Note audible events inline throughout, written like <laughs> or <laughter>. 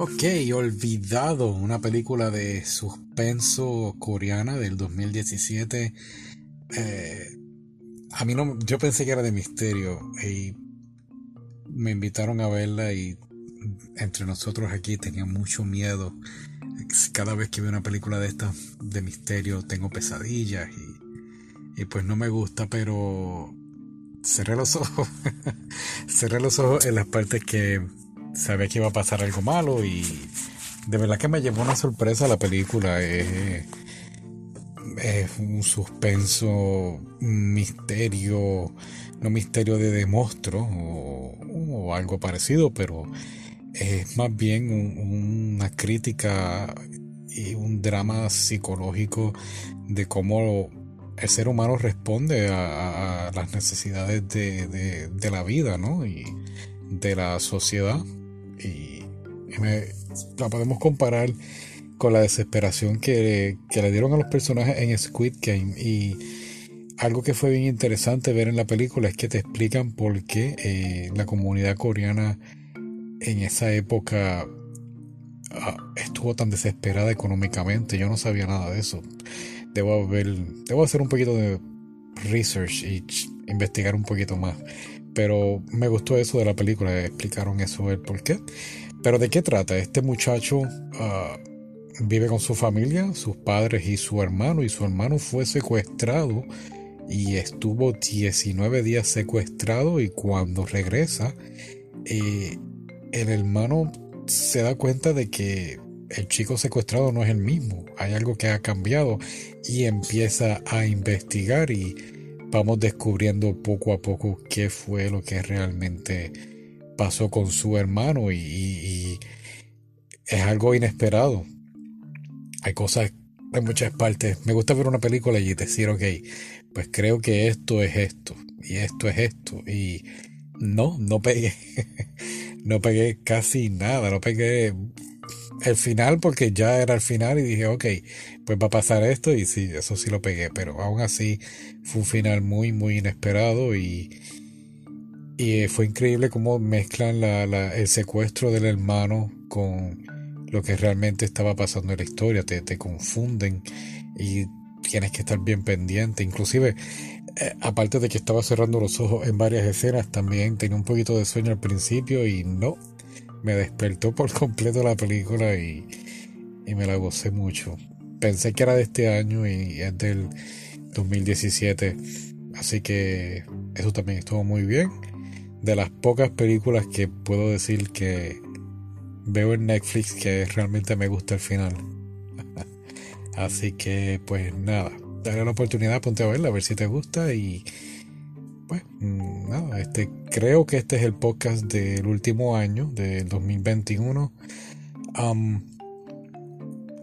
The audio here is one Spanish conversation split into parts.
Ok, Olvidado, una película de suspenso coreana del 2017. Eh, a mí no, yo pensé que era de misterio y me invitaron a verla y entre nosotros aquí tenía mucho miedo. Cada vez que veo una película de estas de misterio tengo pesadillas y, y pues no me gusta, pero cerré los ojos. <laughs> cerré los ojos en las partes que sabía que iba a pasar algo malo y de verdad que me llevó una sorpresa la película. Es, un suspenso, un misterio, no misterio de, de o, algo parecido, pero es más bien una crítica y un drama psicológico de cómo el ser humano responde a, las necesidades de, de, la vida, ¿no? Y de la sociedad y, la podemos comparar con la desesperación que, le dieron a los personajes en Squid Game y algo que fue bien interesante ver en la película es que te explican por qué eh, la comunidad coreana en esa época ah, estuvo tan desesperada económicamente. Yo no sabía nada de eso. Debo, ver, debo hacer un poquito de research y investigar un poquito más. Pero me gustó eso de la película, explicaron eso el por qué. Pero ¿de qué trata? Este muchacho ah, vive con su familia, sus padres y su hermano, y su hermano fue secuestrado y estuvo 19 días secuestrado y cuando regresa, eh, el hermano se da cuenta de que el chico secuestrado no es el mismo, hay algo que ha cambiado y empieza a investigar y vamos descubriendo poco a poco qué fue lo que realmente pasó con su hermano y, es algo inesperado. Hay cosas en muchas partes. Me gusta ver una película y decir, ok, pues creo que esto es esto y esto es esto y no, no pegué. <laughs> no pegué casi nada, no pegué el final porque ya era el final y dije, ok, pues va a pasar esto y sí, eso sí lo pegué, pero aún así fue un final muy, muy inesperado y, y fue increíble cómo mezclan la, la, el secuestro del hermano con lo que realmente estaba pasando en la historia, te, te confunden y tienes que estar bien pendiente, inclusive eh, aparte de que estaba cerrando los ojos en varias escenas, también tenía un poquito de sueño al principio y no, me despertó por completo la película y, me la gocé mucho. Pensé que era de este año y es del 2017, así que eso también estuvo muy bien. De las pocas películas que puedo decir que veo en Netflix que realmente me gusta el final. <laughs> así que pues nada, dale la oportunidad, ponte a verla, a ver si te gusta y pues mm, este, creo que este es el podcast del último año, del 2021.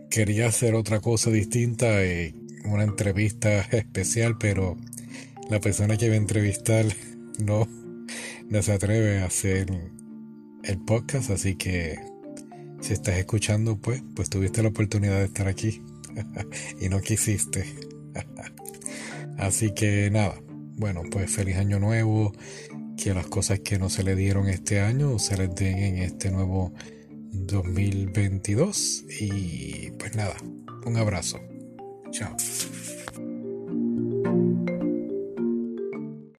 quería hacer otra cosa distinta, eh, una entrevista especial, pero la persona que iba a entrevistar <laughs> no, no se atreve a hacer el podcast, así que si estás escuchando, pues, pues tuviste la oportunidad de estar aquí <laughs> y no quisiste. <laughs> así que nada, bueno, pues feliz año nuevo, que las cosas que no se le dieron este año se les den en este nuevo 2022 y pues nada, un abrazo. Chao.